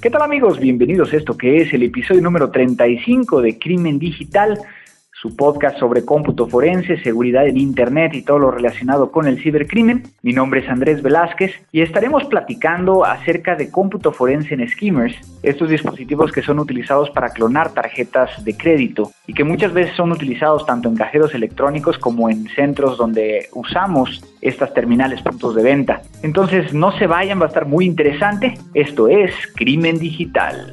¿Qué tal amigos? Bienvenidos a esto que es el episodio número 35 de Crimen Digital su podcast sobre cómputo forense, seguridad en Internet y todo lo relacionado con el cibercrimen. Mi nombre es Andrés Velázquez y estaremos platicando acerca de cómputo forense en skimmers, estos dispositivos que son utilizados para clonar tarjetas de crédito y que muchas veces son utilizados tanto en cajeros electrónicos como en centros donde usamos estas terminales puntos de venta. Entonces no se vayan, va a estar muy interesante. Esto es Crimen Digital.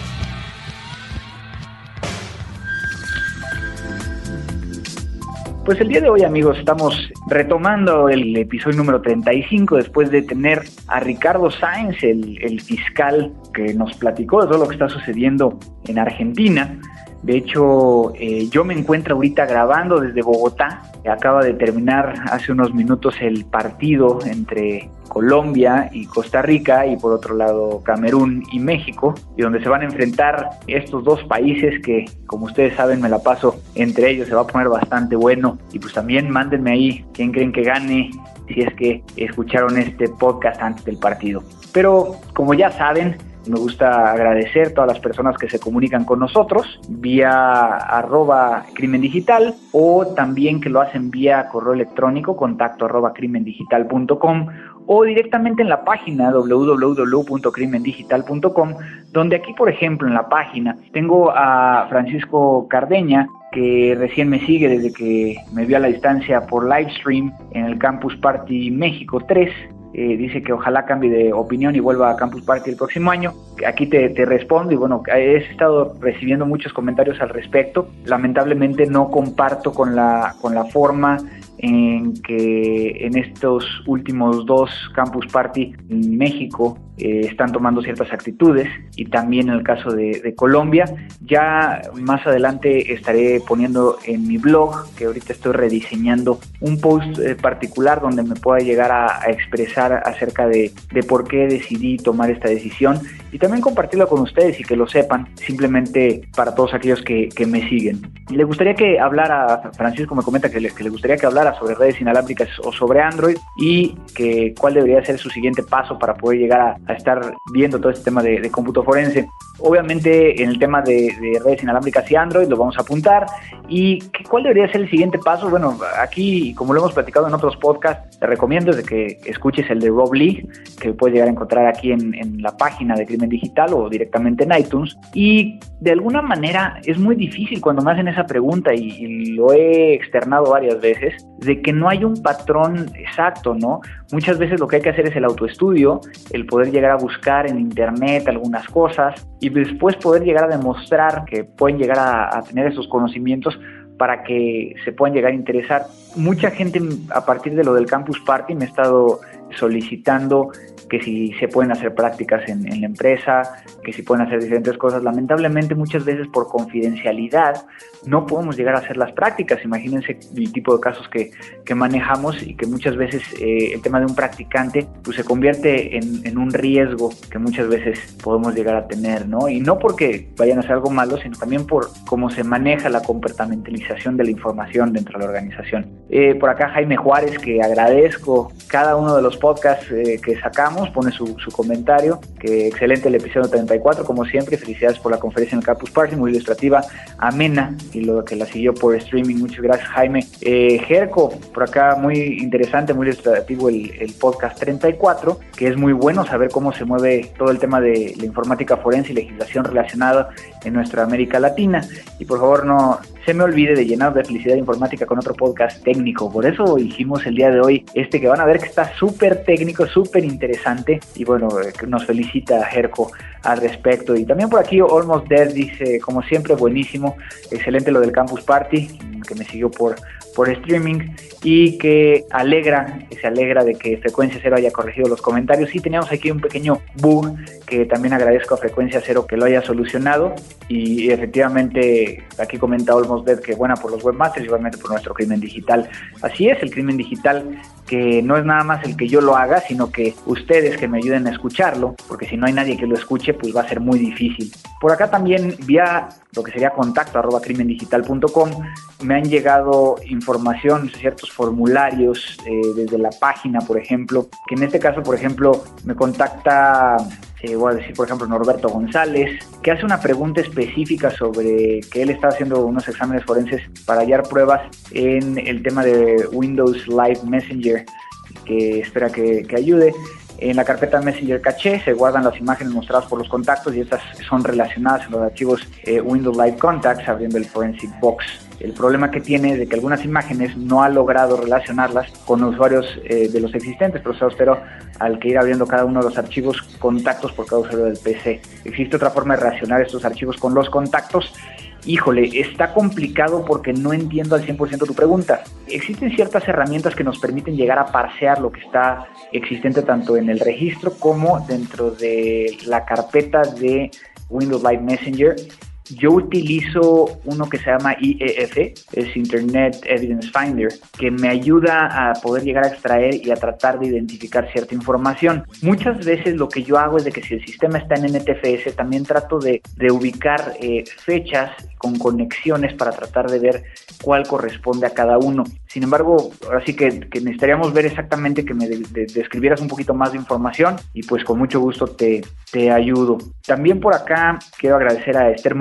Pues el día de hoy, amigos, estamos retomando el episodio número 35 después de tener a Ricardo Sáenz, el, fiscal que nos platicó de todo lo que está sucediendo en Argentina. De hecho, eh, yo me encuentro ahorita grabando desde Bogotá. Acaba de terminar hace unos minutos el partido entre Colombia y Costa Rica y por otro lado Camerún y México, y donde se van a enfrentar estos dos países que, como ustedes saben, me la paso entre ellos, se va a poner bastante bueno. Y pues también mándenme ahí quién creen que gane si es que escucharon este podcast antes del partido. Pero como ya saben, me gusta agradecer a todas las personas que se comunican con nosotros vía arroba crimen digital o también que lo hacen vía correo electrónico contacto arroba crimendigital.com o directamente en la página www.crimendigital.com donde aquí por ejemplo en la página tengo a Francisco Cardeña que recién me sigue desde que me vio a la distancia por livestream en el Campus Party México 3 eh, dice que ojalá cambie de opinión y vuelva a Campus Party el próximo año. Aquí te, te, respondo y bueno, he estado recibiendo muchos comentarios al respecto. Lamentablemente no comparto con la, con la forma en que en estos últimos dos Campus Party en México eh, están tomando ciertas actitudes y también en el caso de, Colombia. Ya más adelante estaré poniendo en mi blog, que ahorita estoy rediseñando, un post eh, particular donde me pueda llegar a, expresar acerca de, por qué decidí tomar esta decisión y también compartirlo con ustedes y que lo sepan, simplemente para todos aquellos que, me siguen. Le gustaría que hablara, Francisco me comenta que le, que le gustaría que hablara sobre redes inalámbricas o sobre Android y que cuál debería ser su siguiente paso para poder llegar a, estar viendo todo este tema de, cómputo forense. Obviamente en el tema de, redes inalámbricas y Android lo vamos a apuntar. ¿Y cuál debería ser el siguiente paso? Bueno, aquí como lo hemos platicado en otros podcasts, te recomiendo de que escuches el de Rob Lee, que puedes llegar a encontrar aquí en, la página de Crimen Digital o directamente en iTunes. Y de alguna manera es muy difícil cuando me hacen esa pregunta y, lo he externado varias veces, de que no hay un patrón exacto, ¿no? Muchas veces lo que hay que hacer es el autoestudio, el poder llegar a buscar en internet algunas cosas y después poder llegar a demostrar que pueden llegar a, tener esos conocimientos para que se puedan llegar a interesar. Mucha gente a partir de lo del Campus Party me ha estado solicitando que si se pueden hacer prácticas en, la empresa, que si pueden hacer diferentes cosas. Lamentablemente muchas veces por confidencialidad no podemos llegar a hacer las prácticas. Imagínense el tipo de casos que, manejamos y que muchas veces eh, el tema de un practicante pues se convierte en, un riesgo que muchas veces podemos llegar a tener, ¿no? Y no porque vayan a hacer algo malo, sino también por cómo se maneja la comportamentalización de la información dentro de la organización. Eh, por acá Jaime Juárez, que agradezco cada uno de los podcasts eh, que sacamos, pone su, comentario, que excelente el episodio 34, como siempre, felicidades por la conferencia en el Campus Party, muy ilustrativa, amena, y lo que la siguió por streaming, muchas gracias Jaime. Eh, por acá muy interesante, muy ilustrativo el, el, podcast 34, que es muy bueno saber cómo se mueve todo el tema de la informática forense y legislación relacionada en nuestra América Latina, y por favor no se me olvide de llenar de felicidad informática con otro podcast técnico. Por eso hicimos el día de hoy este que van a ver que está súper técnico, súper interesante. Y bueno, eh, nos felicita Jerko al respecto. Y también por aquí Almost Dead dice, como siempre, buenísimo, excelente lo del Campus Party, que me siguió por por streaming y que alegra, que se alegra de que Frecuencia Cero haya corregido los comentarios. Y teníamos aquí un pequeño bug que también agradezco a Frecuencia Cero que lo haya solucionado. Y efectivamente, aquí comenta Olmos Dead que buena por los webmasters, igualmente por nuestro crimen digital. Así es, el crimen digital que no es nada más el que yo lo haga, sino que ustedes que me ayuden a escucharlo, porque si no hay nadie que lo escuche, pues va a ser muy difícil. Por acá también vía lo que sería contacto arroba crimendigital.com me han llegado información, ciertos formularios eh, desde la página, por ejemplo, que en este caso, por ejemplo, me contacta eh, voy a decir por ejemplo Norberto González, que hace una pregunta específica sobre que él está haciendo unos exámenes forenses para hallar pruebas en el tema de Windows Live Messenger, que espera que, que ayude. En la carpeta Messenger Caché se guardan las imágenes mostradas por los contactos y estas son relacionadas en los archivos eh, Windows Live Contacts abriendo el Forensic Box. El problema que tiene es de que algunas imágenes no ha logrado relacionarlas con usuarios eh, de los existentes pero al que ir abriendo cada uno de los archivos contactos por cada usuario del PC. Existe otra forma de relacionar estos archivos con los contactos Híjole, está complicado porque no entiendo al 100% tu pregunta. Existen ciertas herramientas que nos permiten llegar a parsear lo que está existente tanto en el registro como dentro de la carpeta de Windows Live Messenger yo utilizo uno que se llama IEF, es Internet Evidence Finder, que me ayuda a poder llegar a extraer y a tratar de identificar cierta información. Muchas veces lo que yo hago es de que si el sistema está en NTFS, también trato de, ubicar eh, fechas con conexiones para tratar de ver cuál corresponde a cada uno. Sin embargo, ahora sí que, necesitaríamos ver exactamente que me describieras un poquito más de información y pues con mucho gusto te, te ayudo. También por acá quiero agradecer a Esther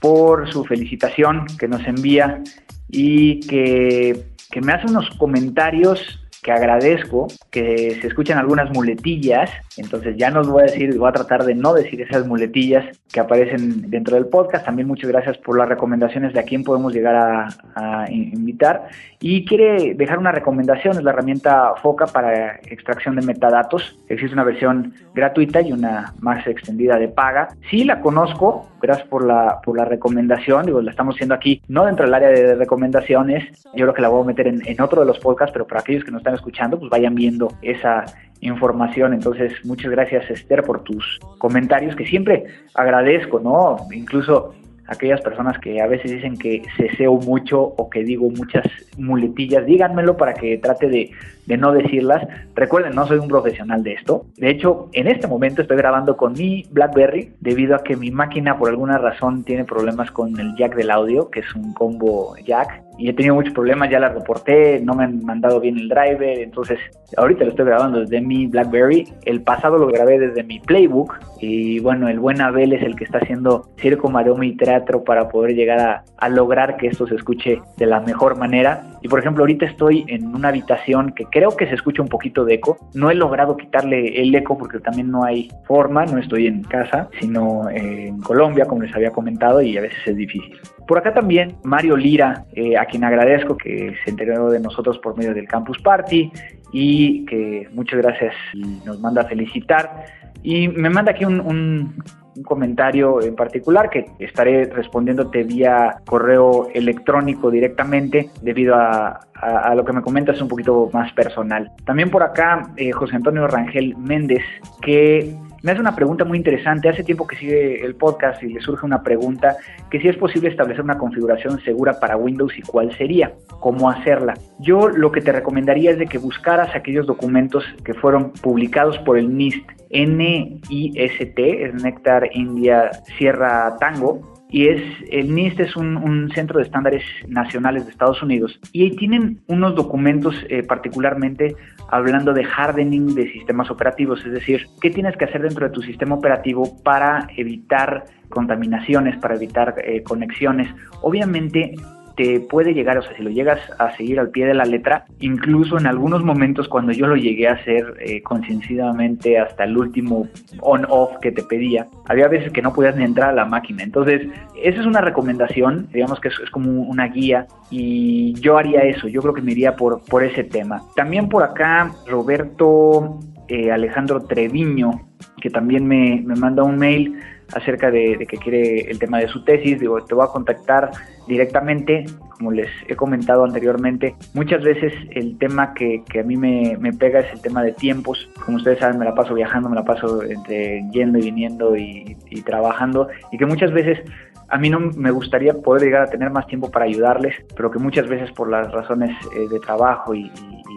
Por su felicitación que nos envía y que, que me hace unos comentarios que agradezco, que se escuchan algunas muletillas, entonces ya no os voy a decir, voy a tratar de no decir esas muletillas que aparecen dentro del podcast. También muchas gracias por las recomendaciones de a quién podemos llegar a, a invitar. Y quiere dejar una recomendación, es la herramienta FOCA para extracción de metadatos. Existe una versión gratuita y una más extendida de paga. Sí la conozco, gracias por la, por la recomendación, digo, la estamos haciendo aquí, no dentro del área de recomendaciones, yo creo que la voy a meter en, en otro de los podcasts, pero para aquellos que no están escuchando, pues vayan viendo esa información. Entonces, muchas gracias Esther por tus comentarios que siempre agradezco, ¿no? Incluso aquellas personas que a veces dicen que ceseo mucho o que digo muchas muletillas, díganmelo para que trate de, de, no decirlas. Recuerden, no soy un profesional de esto. De hecho, en este momento estoy grabando con mi BlackBerry debido a que mi máquina por alguna razón tiene problemas con el jack del audio, que es un combo jack y he tenido muchos problemas, ya la reporté, no me han mandado bien el driver, entonces ahorita lo estoy grabando desde mi BlackBerry, el pasado lo grabé desde mi Playbook y bueno, el buen Abel es el que está haciendo circo, maroma y teatro para poder llegar a, a lograr que esto se escuche de la mejor manera. Y por ejemplo, ahorita estoy en una habitación que creo que se escucha un poquito de eco, no he logrado quitarle el eco porque también no hay forma, no estoy en casa, sino en Colombia, como les había comentado, y a veces es difícil. Por acá también Mario Lira, eh, a quien agradezco que se enteró de nosotros por medio del Campus Party y que muchas gracias y nos manda a felicitar. Y me manda aquí un, comentario en particular que estaré respondiéndote vía correo electrónico directamente debido a, lo que me comentas un poquito más personal. También por acá eh, José Antonio Rangel Méndez que me hace una pregunta muy interesante. Hace tiempo que sigue el podcast y le surge una pregunta que si es posible establecer una configuración segura para Windows y cuál sería, cómo hacerla. Yo lo que te recomendaría es de que buscaras aquellos documentos que fueron publicados por el NIST, NIST, es Nectar India Sierra Tango, y es el NIST es un, centro de estándares nacionales de Estados Unidos y ahí tienen unos documentos eh, particularmente hablando de hardening de sistemas operativos, es decir, qué tienes que hacer dentro de tu sistema operativo para evitar contaminaciones, para evitar eh, conexiones. Obviamente puede llegar, o sea, si lo llegas a seguir al pie de la letra, incluso en algunos momentos cuando yo lo llegué a hacer eh, hasta el último on-off que te pedía, había veces que no podías ni entrar a la máquina. Entonces, esa es una recomendación, digamos que es, es como una guía y yo haría eso, yo creo que me iría por, por ese tema. También por acá, Roberto eh, Alejandro Treviño, que también me, me manda un mail acerca de, que quiere el tema de su tesis. Digo, te voy a contactar directamente, como les he comentado anteriormente. Muchas veces el tema que, a mí me, pega es el tema de tiempos. Como ustedes saben, me la paso viajando, me la paso entre yendo y viniendo y, trabajando. Y que muchas veces a mí no me gustaría poder llegar a tener más tiempo para ayudarles, pero que muchas veces por las razones eh, de trabajo y,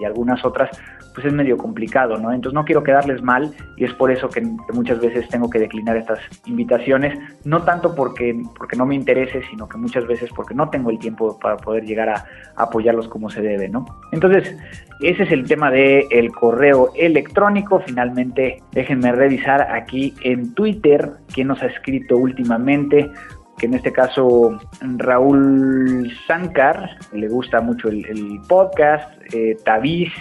algunas otras, pues es medio complicado, ¿no? Entonces no quiero quedarles mal y es por eso que, muchas veces tengo que declinar estas invitaciones, no tanto porque, porque no me interese, sino que muchas veces porque no tengo el tiempo para poder llegar a, apoyarlos como se debe, ¿no? Entonces, ese es el tema del el correo electrónico. Finalmente, déjenme revisar aquí en Twitter quién nos ha escrito últimamente que en este caso Raúl Sankar, le gusta mucho el, podcast, eh, Tavis,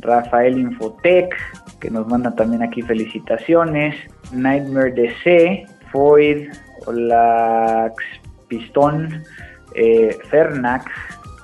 Rafael Infotech, que nos manda también aquí felicitaciones, Nightmare DC, Foyd, Olax Pistón, eh, Fernax,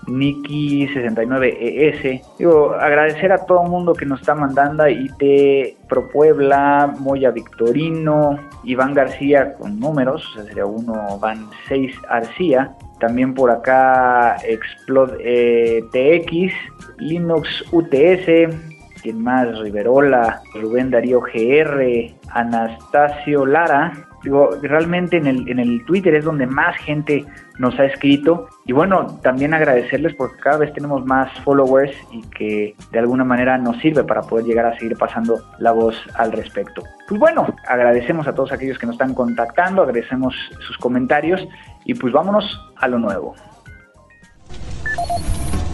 Niki69ES. E Digo, agradecer a todo el mundo que nos está mandando, IT Pro Puebla, Moya Victorino, Iván García con números, o sea, sería uno, van 6 Arcía. También por acá Explode eh, TX, Linux UTS, quien más, Riverola, Rubén Darío GR, Anastasio Lara. Digo, realmente en el, en el Twitter es donde más gente nos ha escrito. Y bueno, también agradecerles porque cada vez tenemos más followers y que de alguna manera nos sirve para poder llegar a seguir pasando la voz al respecto. Pues bueno, agradecemos a todos aquellos que nos están contactando, agradecemos sus comentarios y pues vámonos a lo nuevo.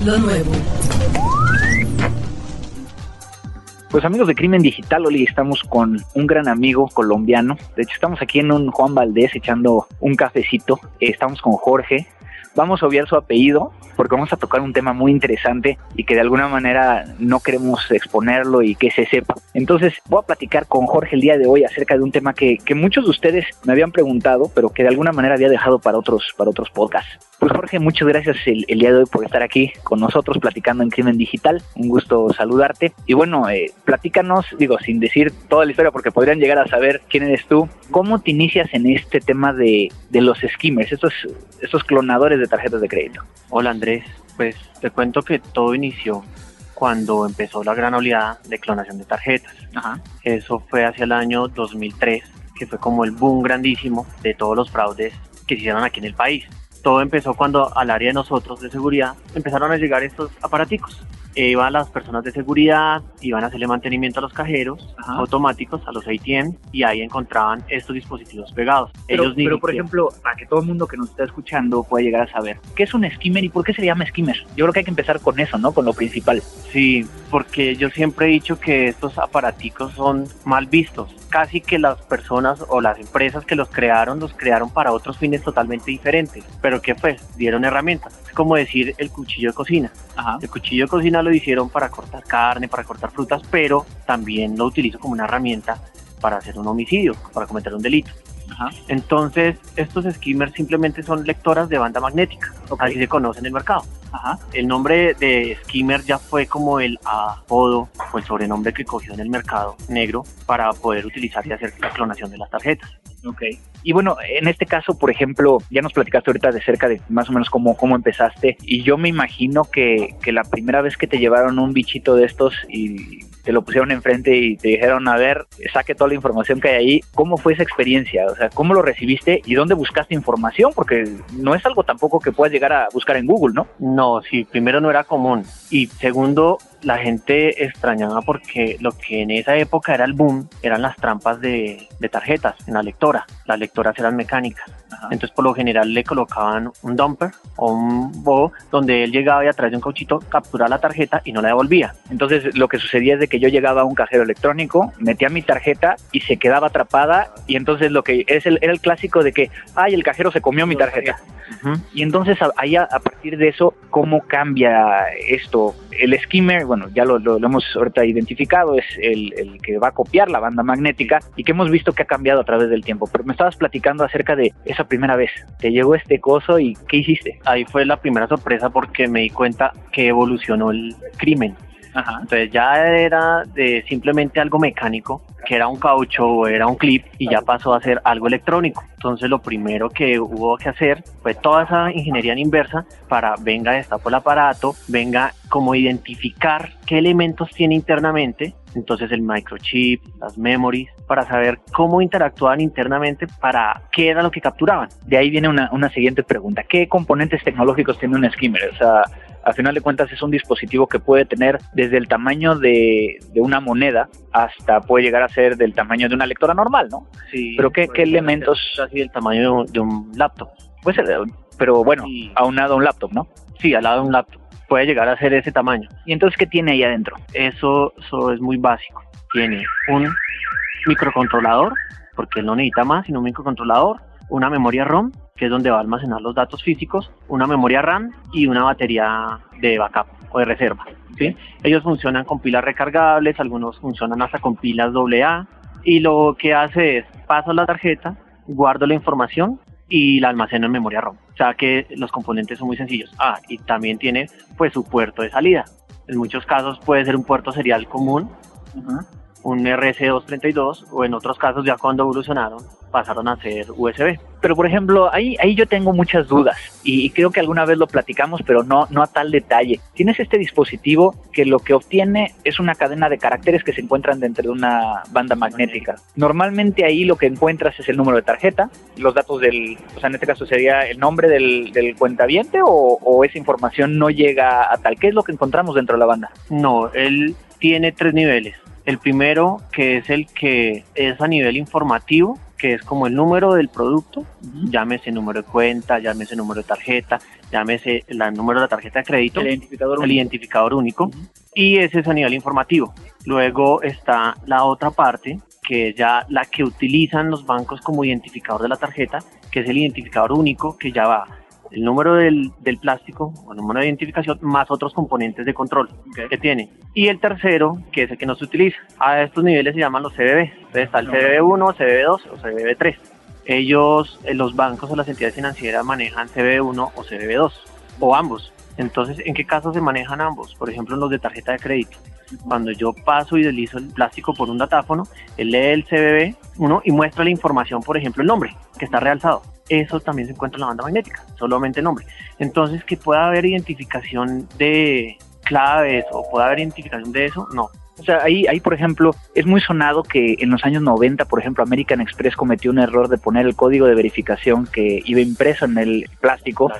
Lo nuevo. Pues amigos de Crimen Digital, hoy estamos con un gran amigo colombiano. De hecho, estamos aquí en un Juan Valdés echando un cafecito. Estamos con Jorge. Vamos a obviar su apellido porque vamos a tocar un tema muy interesante y que de alguna manera no queremos exponerlo y que se sepa. Entonces voy a platicar con Jorge el día de hoy acerca de un tema que, muchos de ustedes me habían preguntado, pero que de alguna manera había dejado para otros, para otros podcasts. Pues Jorge, muchas gracias el, día de hoy por estar aquí con nosotros platicando en Crimen Digital. Un gusto saludarte. Y bueno, eh, platícanos, digo, sin decir toda la historia porque podrían llegar a saber quién eres tú, ¿cómo te inicias en este tema de, de los skimmers, estos, estos clonadores de tarjetas de crédito? Hola Andrés pues te cuento que todo inició cuando empezó la gran oleada de clonación de tarjetas. Eso fue hacia el año 2003, que fue como el boom grandísimo de todos los fraudes que se hicieron aquí en el país. Todo empezó cuando al área de nosotros de seguridad empezaron a llegar estos aparaticos iban las personas de seguridad, iban a hacerle mantenimiento a los cajeros automáticos, a los ATM, y ahí encontraban estos dispositivos pegados. Pero, Ellos pero por ejemplo, para que todo el mundo que nos está escuchando pueda llegar a saber, ¿qué es un skimmer y por qué se llama skimmer? Yo creo que hay que empezar con eso, ¿no? Con lo principal. Sí, porque yo siempre he dicho que estos aparaticos son mal vistos. Casi que las personas o las empresas que los crearon, los crearon para otros fines totalmente diferentes. Pero ¿qué fue? Dieron herramientas. Es como decir el cuchillo de cocina. El cuchillo de cocina lo hicieron para cortar carne, para cortar frutas, pero también lo utilizo como una herramienta para hacer un homicidio, para cometer un delito. Entonces, estos skimmers simplemente son lectoras de banda magnética, así se conoce en el mercado. El nombre de skimmer ya fue como el apodo o el sobrenombre que cogió en el mercado negro para poder utilizar y hacer la clonación de las tarjetas. Ok. Y bueno, en este caso, por ejemplo, ya nos platicaste ahorita de cerca de más o menos cómo, cómo empezaste. Y yo me imagino que, que la primera vez que te llevaron un bichito de estos y te lo pusieron enfrente y te dijeron, a ver, saque toda la información que hay ahí, ¿cómo fue esa experiencia? O sea, ¿cómo lo recibiste y dónde buscaste información? Porque no es algo tampoco que puedas llegar a buscar en Google, ¿no? No, sí, primero no era común. Y segundo, la gente extrañaba porque lo que en esa época era el boom eran las trampas de, tarjetas en la lectora. Las lectoras eran mecánicas. Entonces, por lo general, le colocaban un dumper o un bobo donde él llegaba y a través de un cauchito capturaba la tarjeta y no la devolvía. Entonces, lo que sucedía es de que yo llegaba a un cajero electrónico, metía mi tarjeta y se quedaba atrapada. Y entonces, lo que es el, era el clásico de que, ay, el cajero se comió mi tarjeta. Y entonces ahí a, partir de eso, ¿cómo cambia esto? El skimmer, bueno, ya lo, hemos ahorita identificado, es el, el, que va a copiar la banda magnética y que hemos visto que ha cambiado a través del tiempo. Pero me estabas platicando acerca de esa primera vez. Te llegó este coso y ¿qué hiciste? Ahí fue la primera sorpresa porque me di cuenta que evolucionó el crimen. Entonces ya era de simplemente algo mecánico, que era un caucho o era un clip, y ya pasó a ser algo electrónico. Entonces lo primero que hubo que hacer fue toda esa ingeniería en inversa para venga destapo el aparato, venga como identificar qué elementos tiene internamente, entonces el microchip, las memories, para saber cómo interactuaban internamente, para qué era lo que capturaban. De ahí viene una, una siguiente pregunta. ¿Qué componentes tecnológicos tiene un skimmer? O sea, al final de cuentas es un dispositivo que puede tener desde el tamaño de, una moneda hasta puede llegar a ser del tamaño de una lectora normal, ¿no? Sí. Pero ¿qué, qué elementos? Así del tamaño de un laptop. Puede ser, pero bueno, aunado a un laptop, ¿no? Sí, al lado de un laptop. Puede llegar a ser ese tamaño. ¿Y entonces qué tiene ahí adentro? Eso, eso es muy básico. Tiene un microcontrolador, porque no necesita más, sino un microcontrolador, una memoria ROM, que es donde va a almacenar los datos físicos, una memoria RAM y una batería de backup o de reserva. ¿sí? Ellos funcionan con pilas recargables, algunos funcionan hasta con pilas AA y lo que hace es paso la tarjeta, guardo la información y la almaceno en memoria ROM. O sea que los componentes son muy sencillos. Ah, y también tiene pues su puerto de salida. En muchos casos puede ser un puerto serial común, un RC232 o en otros casos ya cuando evolucionaron pasaron a ser USB. Pero por ejemplo, ahí, ahí yo tengo muchas dudas y, creo que alguna vez lo platicamos, pero no, no a tal detalle. Tienes este dispositivo que lo que obtiene es una cadena de caracteres que se encuentran dentro de una banda magnética. Normalmente ahí lo que encuentras es el número de tarjeta, los datos del, o sea, en este caso sería el nombre del, del cuentaviente o, o esa información no llega a tal. ¿Qué es lo que encontramos dentro de la banda? No, él tiene tres niveles. El primero, que es el que es a nivel informativo, que es como el número del producto, llámese número de cuenta, llámese número de tarjeta, llámese el número de la tarjeta de crédito, el identificador el único, identificador único y ese es a nivel informativo. Luego está la otra parte, que es ya la que utilizan los bancos como identificador de la tarjeta, que es el identificador único, que ya va el número del, del, plástico o el número de identificación más otros componentes de control que tiene. Y el tercero, que es el que no se utiliza. A estos niveles se llaman los CBB. Entonces está el CBB1, CBB2 o CBB3. Ellos, eh, los bancos o las entidades financieras manejan CBB1 o CBB2 o ambos. Entonces, ¿en qué casos se manejan ambos? Por ejemplo, en los de tarjeta de crédito. Cuando yo paso y deslizo el plástico por un datáfono, él lee el CBB1 y muestra la información, por ejemplo, el nombre, que está realzado eso también se encuentra en la banda magnética, solamente nombre. Entonces, que pueda haber identificación de claves o pueda haber identificación de eso, no. O sea, ahí, ahí, por ejemplo, es muy sonado que en los años 90, por ejemplo, American Express cometió un error de poner el código de verificación que iba impreso en el plástico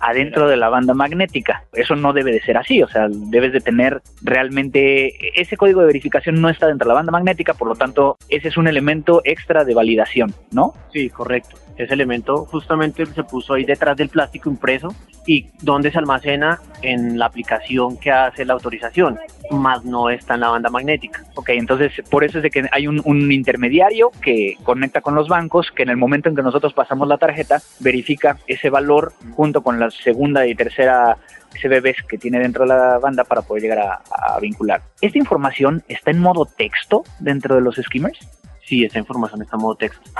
adentro de la banda magnética. Eso no debe de ser así, o sea, debes de tener realmente ese código de verificación no está dentro de la banda magnética, por lo tanto, ese es un elemento extra de validación, ¿no? Sí, correcto. Ese elemento justamente se puso ahí detrás del plástico impreso y donde se almacena en la aplicación que hace la autorización, más no está en la banda magnética. Ok, entonces por eso es de que hay un, un intermediario que conecta con los bancos, que en el momento en que nosotros pasamos la tarjeta, verifica ese valor junto con la segunda y tercera CBBs que tiene dentro de la banda para poder llegar a, vincular. ¿Esta información está en modo texto dentro de los skimmers? Sí, esta información está en modo texto.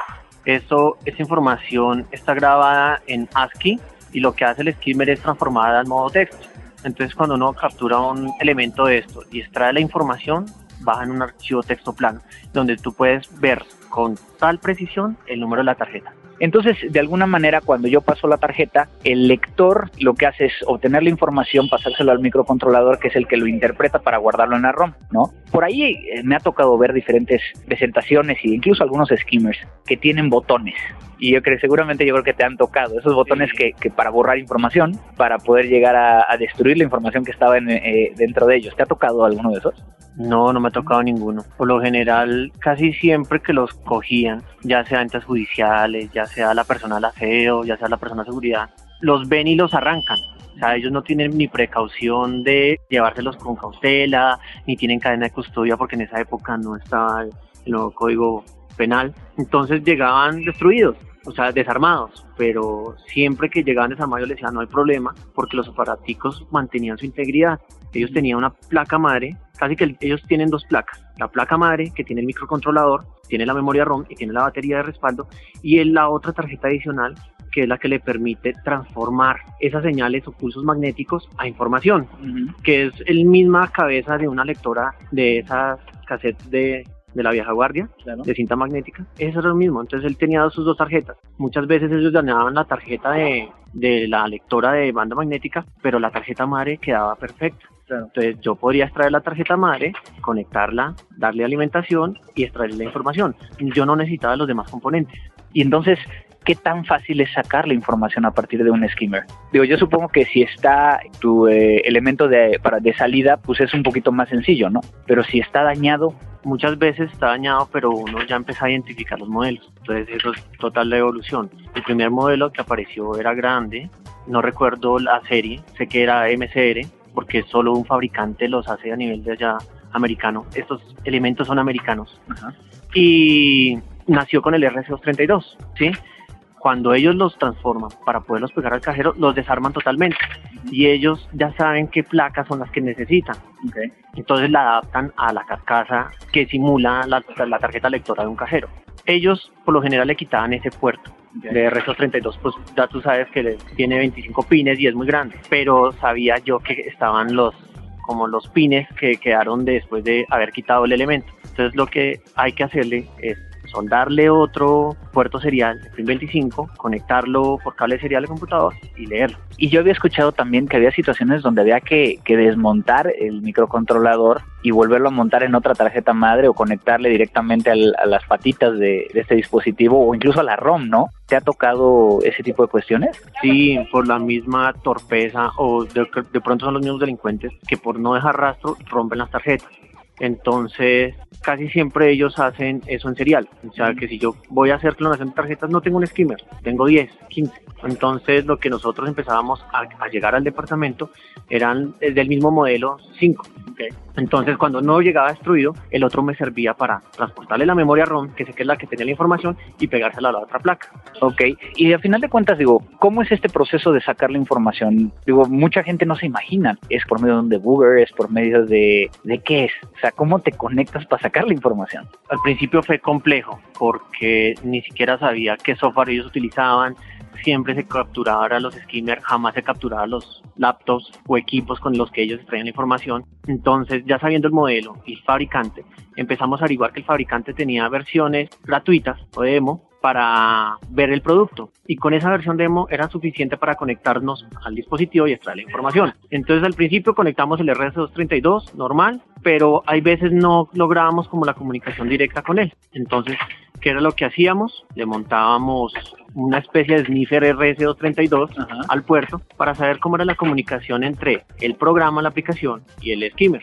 Eso, esa información está grabada en ASCII y lo que hace el skimmer es transformarla en modo texto. Entonces cuando uno captura un elemento de esto y extrae la información, baja en un archivo texto plano, donde tú puedes ver con tal precisión el número de la tarjeta. Entonces, de alguna manera, cuando yo paso la tarjeta, el lector lo que hace es obtener la información, pasárselo al microcontrolador, que es el que lo interpreta para guardarlo en la ROM, ¿no? Por ahí eh, me ha tocado ver diferentes presentaciones e incluso algunos skimmers que tienen botones. Y yo creo, seguramente yo creo que te han tocado esos botones que, que, para borrar información, para poder llegar a, destruir la información que estaba eh, dentro de ellos. ¿Te ha tocado alguno de esos? No, no me ha tocado ninguno. Por lo general, casi siempre que los cogían, ya sea entes judiciales, ya sea la persona la aseo, ya sea la persona de seguridad, los ven y los arrancan. O sea, ellos no tienen ni precaución de llevárselos con cautela, ni tienen cadena de custodia porque en esa época no estaba el nuevo código penal. Entonces llegaban destruidos o sea, desarmados, pero siempre que llegaban desarmados yo les decía no hay problema, porque los aparaticos mantenían su integridad. Ellos tenían una placa madre, casi que ellos tienen dos placas, la placa madre que tiene el microcontrolador, tiene la memoria ROM y tiene la batería de respaldo, y la otra tarjeta adicional que es la que le permite transformar esas señales o pulsos magnéticos a información, que es el misma cabeza de una lectora de esas cassettes de, de la vieja guardia, de cinta magnética. Eso era lo mismo. Entonces él tenía sus dos tarjetas. Muchas veces ellos dañaban la tarjeta de, de la lectora de banda magnética, pero la tarjeta madre quedaba perfecta. Entonces yo podría extraer la tarjeta madre, conectarla, darle alimentación y extraer la información. Yo no necesitaba los demás componentes. Y entonces, ¿qué tan fácil es sacar la información a partir de un skimmer? Digo, yo supongo que si está tu eh, elemento de, para, de salida, pues es un poquito más sencillo, ¿no? Pero si está dañado, muchas veces está dañado, pero uno ya empieza a identificar los modelos. Entonces eso es total la evolución. El primer modelo que apareció era grande, no recuerdo la serie, sé que era MCR, porque solo un fabricante los hace a nivel de allá americano. Estos elementos son americanos. Y nació con el RC232, ¿sí? Cuando ellos los transforman para poderlos pegar al cajero, los desarman totalmente y ellos ya saben qué placas son las que necesitan. Entonces la adaptan a la carcasa que simula la, tarjeta lectora de un cajero. Ellos por lo general le quitaban ese puerto. De RC32, pues ya tú sabes que tiene 25 pines y es muy grande, pero sabía yo que estaban los como los pines que quedaron después de haber quitado el elemento. Entonces lo que hay que hacerle es soldarle otro puerto serial PIN 25, conectarlo por cable serial al computador y leerlo. Y yo había escuchado también que había situaciones donde había que, desmontar el microcontrolador y volverlo a montar en otra tarjeta madre o conectarle directamente a las patitas de, este dispositivo o incluso a la ROM, ¿no? ¿Te ha tocado ese tipo de cuestiones? Sí, por la misma torpeza o de, de pronto son los mismos delincuentes que por no dejar rastro rompen las tarjetas. Entonces, casi siempre ellos hacen eso en serial. O sea, que si yo voy a hacer clonación de tarjetas, no tengo un skimmer, tengo 10, 15. Entonces, lo que nosotros empezábamos a, llegar al departamento eran eh, del mismo modelo 5. Entonces, cuando no llegaba destruido, el otro me servía para transportarle la memoria ROM, que sé que es la que tenía la información, y pegársela a la otra placa. Ok, y al final de cuentas, digo, ¿cómo es este proceso de sacar la información? Digo, mucha gente no se imagina. ¿Es por medio de un debugger? ¿Es por medio de, de qué es? O sea, ¿cómo te conectas para sacar la información? Al principio fue complejo, porque ni siquiera sabía qué software ellos utilizaban, siempre se capturaba los skimmers, jamás se capturaba los laptops o equipos con los que ellos extraían la información. Entonces, ya sabiendo el modelo y el fabricante, empezamos a averiguar que el fabricante tenía versiones gratuitas o demo para ver el producto y con esa versión demo era suficiente para conectarnos al dispositivo y extraer la información. Entonces al principio conectamos el RS232 normal, pero hay veces no lográbamos como la comunicación directa con él. Entonces, ¿qué era lo que hacíamos? Le montábamos una especie de sniffer RS232 al puerto para saber cómo era la comunicación entre el programa, la aplicación y el skimmer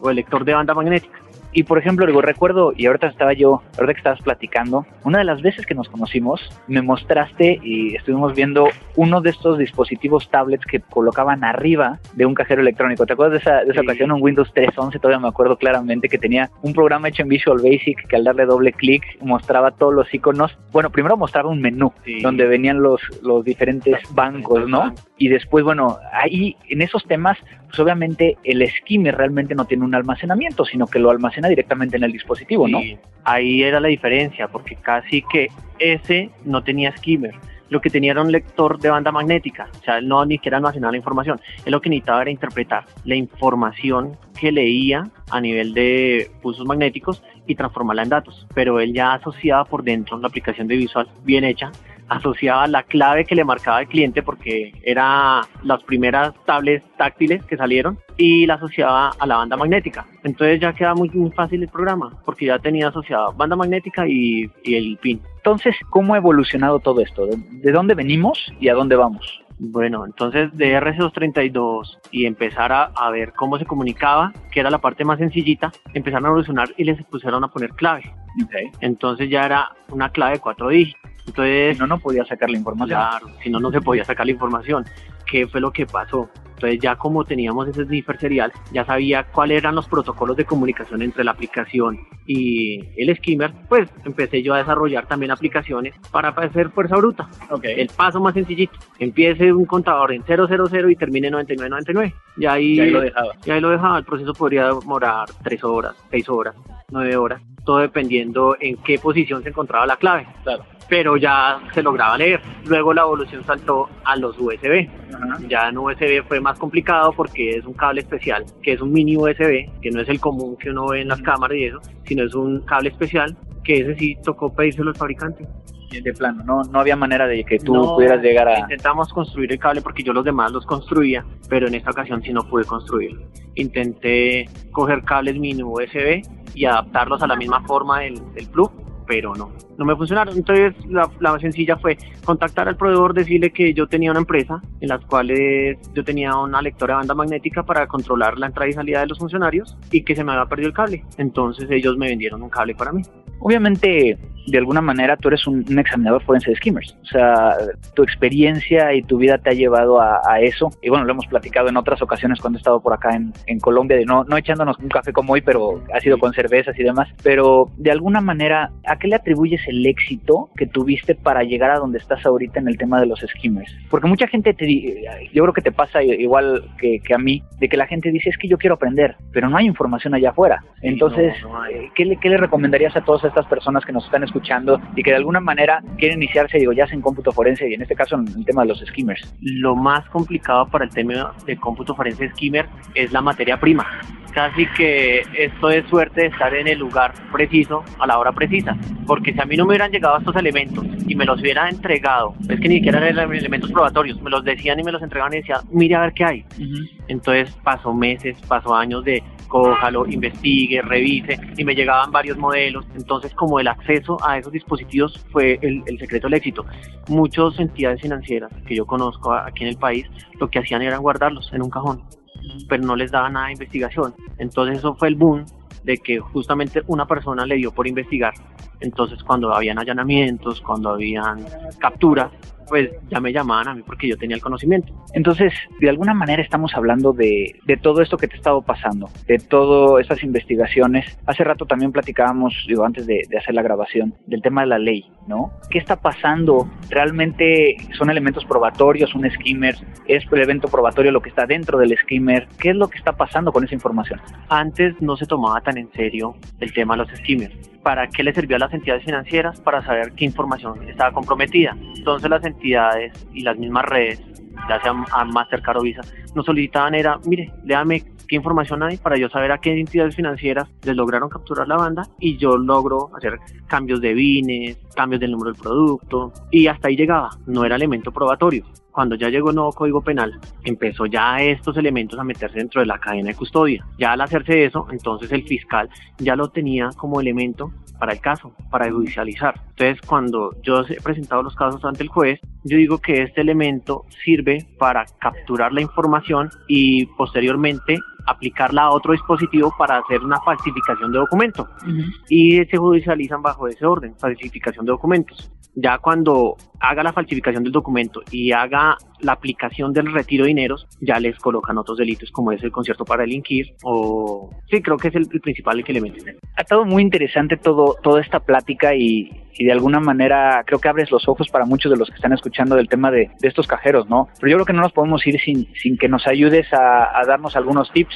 o el lector de banda magnética. Y por ejemplo, digo, recuerdo, y ahorita estaba yo, ahorita que estabas platicando, una de las veces que nos conocimos, me mostraste y estuvimos viendo uno de estos dispositivos tablets que colocaban arriba de un cajero electrónico. ¿Te acuerdas de esa, de esa ocasión? Un Windows 3.11, todavía me acuerdo claramente que tenía un programa hecho en Visual Basic que al darle doble clic mostraba todos los iconos. Bueno, primero mostraba un menú donde venían los, los diferentes bancos, ¿no? Y después, bueno, ahí en esos temas, pues obviamente el skimmer realmente no tiene un almacenamiento, sino que lo almacena directamente en el dispositivo, ¿no? Ahí era la diferencia, porque casi que ese no tenía skimmer. Lo que tenía era un lector de banda magnética, o sea, él no ni siquiera almacenaba la información. Él lo que necesitaba era interpretar la información que leía a nivel de pulsos magnéticos y transformarla en datos. Pero él ya asociaba por dentro la aplicación de visual bien hecha asociaba la clave que le marcaba el cliente porque era las primeras tablets táctiles que salieron y la asociaba a la banda magnética. Entonces ya queda muy, fácil el programa porque ya tenía asociada banda magnética y, el pin. Entonces, ¿cómo ha evolucionado todo esto? ¿De dónde venimos y a dónde vamos? Bueno, entonces de RC232 y empezar a, a, ver cómo se comunicaba, que era la parte más sencillita, empezaron a evolucionar y les pusieron a poner clave. Entonces ya era una clave de cuatro dígitos. Entonces, si no, no podía sacar la información. Claro, si no, no se podía sacar la información. ¿Qué fue lo que pasó? Entonces ya como teníamos ese sniffer serial, ya sabía cuáles eran los protocolos de comunicación entre la aplicación y el skimmer, pues empecé yo a desarrollar también aplicaciones para hacer fuerza bruta. Okay. El paso más sencillito, empiece un contador en 000 y termine en 9999. Y ahí, Y ahí lo dejaba. y ahí lo dejaba. El proceso podría demorar 3 horas, 6 horas, 9 horas, todo dependiendo en qué posición se encontraba la clave. Claro. Pero ya se lograba leer. Luego la evolución saltó a los USB. Ajá. Ya en USB fue más complicado porque es un cable especial, que es un mini USB, que no es el común que uno ve en las cámaras y eso, sino es un cable especial que ese sí tocó pedírselo al fabricante. De plano, no, no había manera de que tú No, pudieras llegar a... Intentamos construir el cable porque yo los demás los construía, pero en esta ocasión sí no pude construirlo. Intenté coger cables mini USB y adaptarlos a la misma forma del, del plug, pero no, no me funcionaron. Entonces la, la más sencilla fue contactar al proveedor, decirle que yo tenía una empresa en las cuales yo tenía una lectora de banda magnética para controlar la entrada y salida de los funcionarios y que se me había perdido el cable. Entonces ellos me vendieron un cable para mí. Obviamente, de alguna manera, tú eres un, un examinador forense de skimmers. O sea, tu experiencia y tu vida te ha llevado a, a eso. Y bueno, lo hemos platicado en otras ocasiones cuando he estado por acá en, en Colombia, de no, no echándonos un café como hoy, pero ha sido con cervezas y demás. Pero de alguna manera, ¿a qué le atribuyes el éxito que tuviste para llegar a donde estás ahorita en el tema de los skimmers? Porque mucha gente te yo creo que te pasa igual que, que a mí, de que la gente dice es que yo quiero aprender, pero no hay información allá afuera. Sí, Entonces, no, no hay. ¿qué, le, ¿qué le recomendarías a todas estas personas que nos están escuchando y que de alguna manera quieren iniciarse, digo, ya sea en cómputo forense y en este caso en el tema de los skimmers? Lo más complicado para el tema de cómputo forense skimmer es la materia prima. Casi que esto es suerte de estar en el lugar preciso a la hora precisa. Porque si a mí no me hubieran llegado estos elementos y me los hubieran entregado, es que ni siquiera eran elementos probatorios, me los decían y me los entregaban y decían, mire a ver qué hay. Entonces pasó meses, pasó años de cójalo, investigue, revise y me llegaban varios modelos. Entonces como el acceso a esos dispositivos fue el, secreto del éxito. Muchas entidades financieras que yo conozco aquí en el país lo que hacían era guardarlos en un cajón, pero no les daban nada de investigación. Entonces eso fue el boom de que justamente una persona le dio por investigar. Entonces cuando habían allanamientos, cuando habían capturas, pues ya me llamaban a mí porque yo tenía el conocimiento. Entonces, de alguna manera estamos hablando de, de todo esto que te ha estado pasando, de todas estas investigaciones. Hace rato también platicábamos, digo, antes de, de hacer la grabación, del tema de la ley, ¿no? ¿Qué está pasando? ¿Realmente son elementos probatorios, un skimmer? ¿Es el evento probatorio lo que está dentro del skimmer? ¿Qué es lo que está pasando con esa información? Antes no se tomaba tan en serio el tema de los skimmers. ¿Para qué le sirvió a las entidades financieras? Para saber qué información estaba comprometida. Entonces las entidades y las mismas redes, ya sea a Mastercard o Visa, nos solicitaban era, mire, léame qué información hay para yo saber a qué entidades financieras les lograron capturar la banda y yo logro hacer cambios de bienes, cambios del número del producto y hasta ahí llegaba, no era elemento probatorio. Cuando ya llegó el nuevo Código Penal, empezó ya estos elementos a meterse dentro de la cadena de custodia. Ya al hacerse eso, entonces el fiscal ya lo tenía como elemento para el caso, para judicializar. Entonces, cuando yo he presentado los casos ante el juez, yo digo que este elemento sirve para capturar la información y posteriormente aplicarla a otro dispositivo para hacer una falsificación de documento y se judicializan bajo ese orden, falsificación de documentos. Ya cuando haga la falsificación del documento y haga la aplicación del retiro de dineros, ya les colocan otros delitos como es el concierto para delinquir o... Sí, creo que es el, el principal elemento. Ha estado muy interesante todo, toda esta plática y, y de alguna manera creo que abres los ojos para muchos de los que están escuchando del tema de, de estos cajeros, ¿no? Pero yo creo que no nos podemos ir sin, sin que nos ayudes a, a darnos algunos tips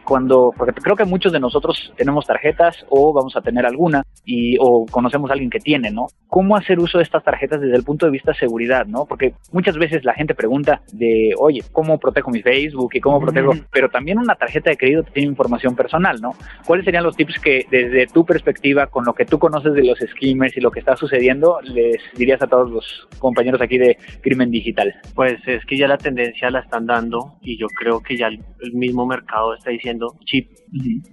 cuando, porque creo que muchos de nosotros tenemos tarjetas o vamos a tener alguna y o conocemos a alguien que tiene, ¿no? ¿Cómo hacer uso de estas tarjetas desde el punto de vista de seguridad, ¿no? Porque muchas veces la gente pregunta de, oye, ¿cómo protejo mi Facebook y cómo protejo? Pero también una tarjeta de crédito tiene información personal, ¿no? ¿Cuáles serían los tips que desde tu perspectiva, con lo que tú conoces de los skimmers y lo que está sucediendo, les dirías a todos los compañeros aquí de Crimen Digital? Pues es que ya la tendencia la están dando y yo creo que ya el mismo mercado está diciendo chip,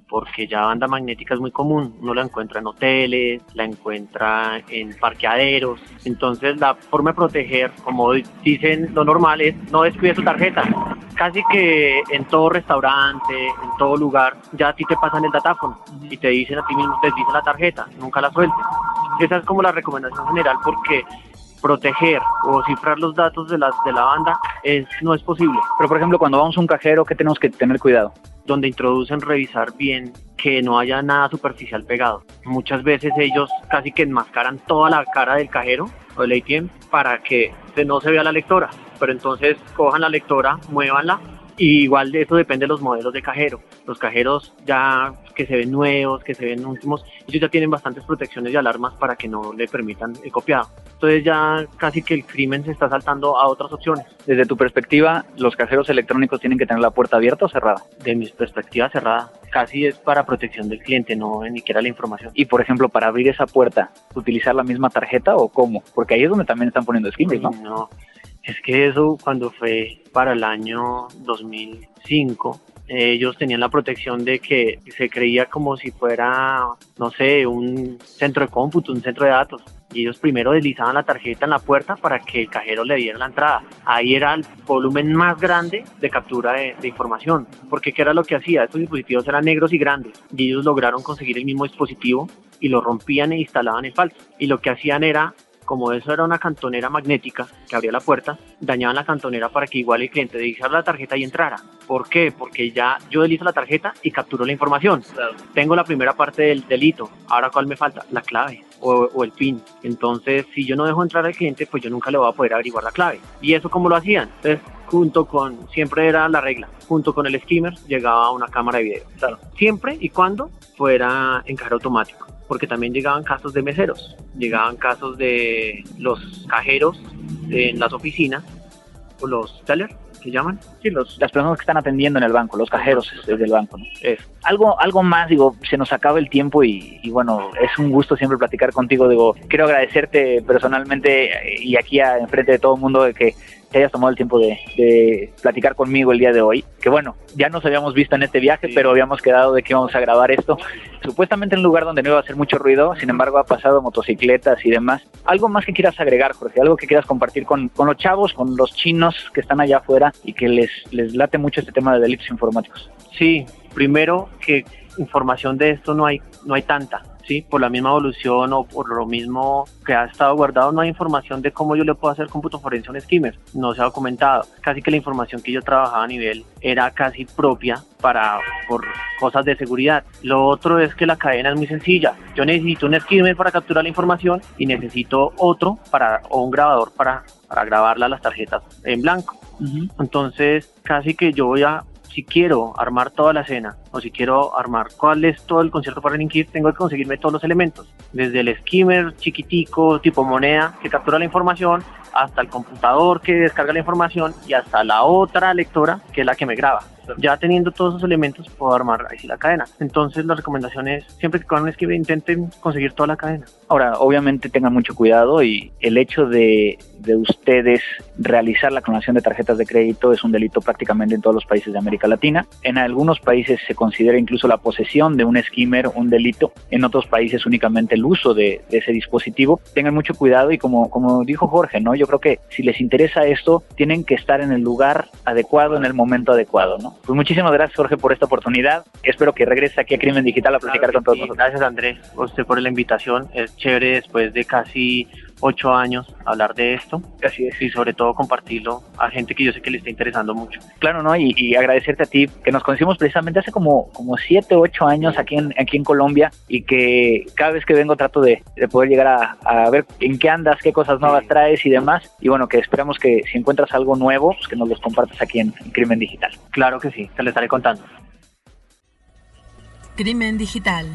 porque ya banda magnética es muy común, uno la encuentra en hoteles, la encuentra en parqueaderos, entonces la forma de proteger, como dicen lo normal es no descuide tu tarjeta, casi que en todo restaurante, en todo lugar, ya a ti te pasan el datáfono y te dicen a ti mismo, te dicen la tarjeta, nunca la sueltes. Esa es como la recomendación general porque proteger o cifrar los datos de la, de la banda es, no es posible. Pero por ejemplo, cuando vamos a un cajero, ¿qué tenemos que tener cuidado? Donde introducen revisar bien que no haya nada superficial pegado. Muchas veces ellos casi que enmascaran toda la cara del cajero o del ATM para que no se vea la lectora. Pero entonces cojan la lectora, muévanla y igual de eso depende de los modelos de cajero. Los cajeros ya que se ven nuevos, que se ven últimos, ellos ya tienen bastantes protecciones y alarmas para que no le permitan el copiado. Entonces ya casi que el crimen se está saltando a otras opciones. Desde tu perspectiva, ¿los cajeros electrónicos tienen que tener la puerta abierta o cerrada? De mi perspectiva, cerrada. Casi es para protección del cliente, no ni siquiera la información. Y por ejemplo, para abrir esa puerta, ¿utilizar la misma tarjeta o cómo? Porque ahí es donde también están poniendo skimmers, ¿no? No, es que eso cuando fue para el año 2005, ellos tenían la protección de que se creía como si fuera, no sé, un centro de cómputo, un centro de datos. Y ellos primero deslizaban la tarjeta en la puerta para que el cajero le diera la entrada. Ahí era el volumen más grande de captura de, información. Porque ¿qué era lo que hacía? Estos dispositivos eran negros y grandes. Y ellos lograron conseguir el mismo dispositivo y lo rompían e instalaban en falso. Y lo que hacían era como eso era una cantonera magnética que abría la puerta, dañaban la cantonera para que igual el cliente deslizara la tarjeta y entrara. ¿Por qué? Porque ya yo deslizo la tarjeta y capturo la información. Tengo la primera parte del delito. Ahora, ¿cuál me falta? La clave o, el PIN. Entonces, si yo no dejo entrar al cliente, pues yo nunca le voy a poder averiguar la clave. ¿Y eso cómo lo hacían? Entonces, junto con, siempre era la regla, junto con el skimmer llegaba una cámara de video. Siempre y cuando fuera en cajero automático porque también llegaban casos de meseros, llegaban casos de los cajeros en las oficinas, o los tellers, que llaman. Sí, los, las personas que están atendiendo en el banco, los cajeros desde el banco. ¿no? Es. Algo, algo más, digo, se nos acaba el tiempo y, y, bueno, es un gusto siempre platicar contigo. Digo, quiero agradecerte personalmente y aquí a, enfrente de todo el mundo de que te hayas tomado el tiempo de, de, platicar conmigo el día de hoy. Que bueno, ya nos habíamos visto en este viaje, sí. pero habíamos quedado de que íbamos a grabar esto. Supuestamente en un lugar donde no iba a hacer mucho ruido, sin embargo ha pasado motocicletas y demás. ¿Algo más que quieras agregar, Jorge? ¿Algo que quieras compartir con, con los chavos, con los chinos que están allá afuera y que les, les late mucho este tema de delitos informáticos? Sí, primero que información de esto no hay, no hay tanta. ¿sí? por la misma evolución o por lo mismo que ha estado guardado, no hay información de cómo yo le puedo hacer cómputo forense a un skimmer. No se ha comentado. Casi que la información que yo trabajaba a nivel era casi propia para por cosas de seguridad. Lo otro es que la cadena es muy sencilla. Yo necesito un skimmer para capturar la información y necesito otro para o un grabador para, para grabarla a las tarjetas en blanco. Uh -huh. Entonces, casi que yo voy a si quiero armar toda la escena o si quiero armar cuál es todo el concierto para delinquir, tengo que conseguirme todos los elementos. Desde el skimmer chiquitico, tipo moneda, que captura la información, hasta el computador que descarga la información y hasta la otra lectora, que es la que me graba. Ya teniendo todos esos elementos, puedo armar ahí la cadena. Entonces, la recomendación es siempre que un skimmer intenten conseguir toda la cadena. Ahora, obviamente tengan mucho cuidado y el hecho de, de ustedes realizar la clonación de tarjetas de crédito es un delito prácticamente en todos los países de América Latina. En algunos países se considera incluso la posesión de un skimmer un delito, en otros países únicamente el uso de, de ese dispositivo. Tengan mucho cuidado y como, como dijo Jorge, ¿no? Yo creo que si les interesa esto, tienen que estar en el lugar adecuado, en el momento adecuado, ¿no? Pues muchísimas gracias, Jorge, por esta oportunidad. Espero que regrese aquí a Crimen Digital a platicar claro con todos sí. nosotros. Gracias, Andrés, usted por la invitación. Es chévere después de casi ocho años hablar de esto. Así es. Y sobre todo compartirlo a gente que yo sé que le está interesando mucho. Claro, ¿no? Y, y agradecerte a ti, que nos conocimos precisamente hace como, como siete, ocho años aquí en, aquí en Colombia y que cada vez que vengo trato de, de poder llegar a, a, ver en qué andas, qué cosas nuevas sí. traes y demás. Y bueno, que esperamos que si encuentras algo nuevo, pues que nos los compartas aquí en, en Crimen Digital. Claro que sí, te lo estaré contando. Crimen Digital.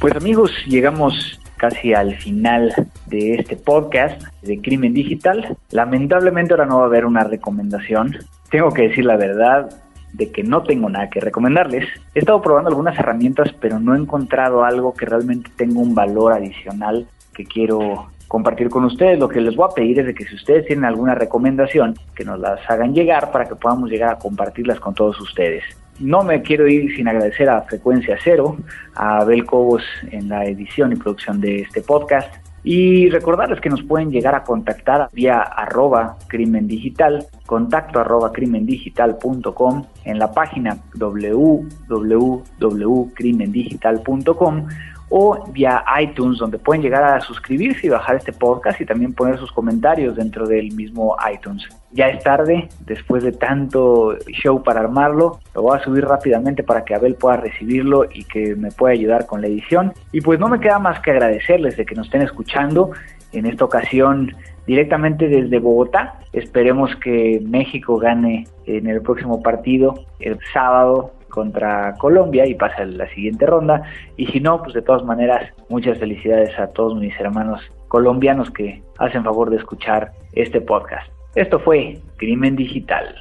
Pues amigos, llegamos casi al final de este podcast de Crimen Digital. Lamentablemente ahora no va a haber una recomendación. Tengo que decir la verdad de que no tengo nada que recomendarles. He estado probando algunas herramientas, pero no he encontrado algo que realmente tenga un valor adicional que quiero compartir con ustedes. Lo que les voy a pedir es de que si ustedes tienen alguna recomendación, que nos las hagan llegar para que podamos llegar a compartirlas con todos ustedes. No me quiero ir sin agradecer a Frecuencia Cero, a Abel Cobos en la edición y producción de este podcast. Y recordarles que nos pueden llegar a contactar vía arroba crimen digital, contacto arroba crimendigital.com, en la página www.crimendigital.com o vía iTunes, donde pueden llegar a suscribirse y bajar este podcast y también poner sus comentarios dentro del mismo iTunes. Ya es tarde, después de tanto show para armarlo, lo voy a subir rápidamente para que Abel pueda recibirlo y que me pueda ayudar con la edición. Y pues no me queda más que agradecerles de que nos estén escuchando. En esta ocasión directamente desde Bogotá. Esperemos que México gane en el próximo partido el sábado contra Colombia y pase a la siguiente ronda. Y si no, pues de todas maneras, muchas felicidades a todos mis hermanos colombianos que hacen favor de escuchar este podcast. Esto fue Crimen Digital.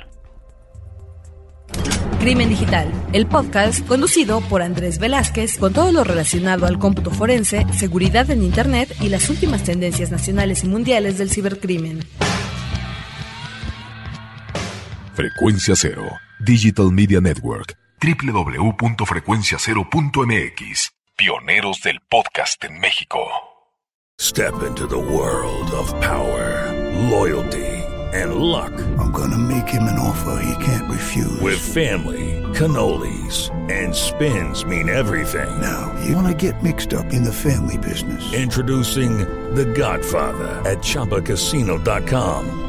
Crimen Digital, el podcast conducido por Andrés Velázquez con todo lo relacionado al cómputo forense, seguridad en Internet y las últimas tendencias nacionales y mundiales del cibercrimen. Frecuencia Cero, Digital Media Network, www.frecuenciacero.mx, pioneros del podcast en México. Step into the world of power, loyalty. and luck. I'm gonna make him an offer he can't refuse. With family, cannolis, and spins mean everything. Now, you wanna get mixed up in the family business. Introducing The Godfather at Choppacasino.com.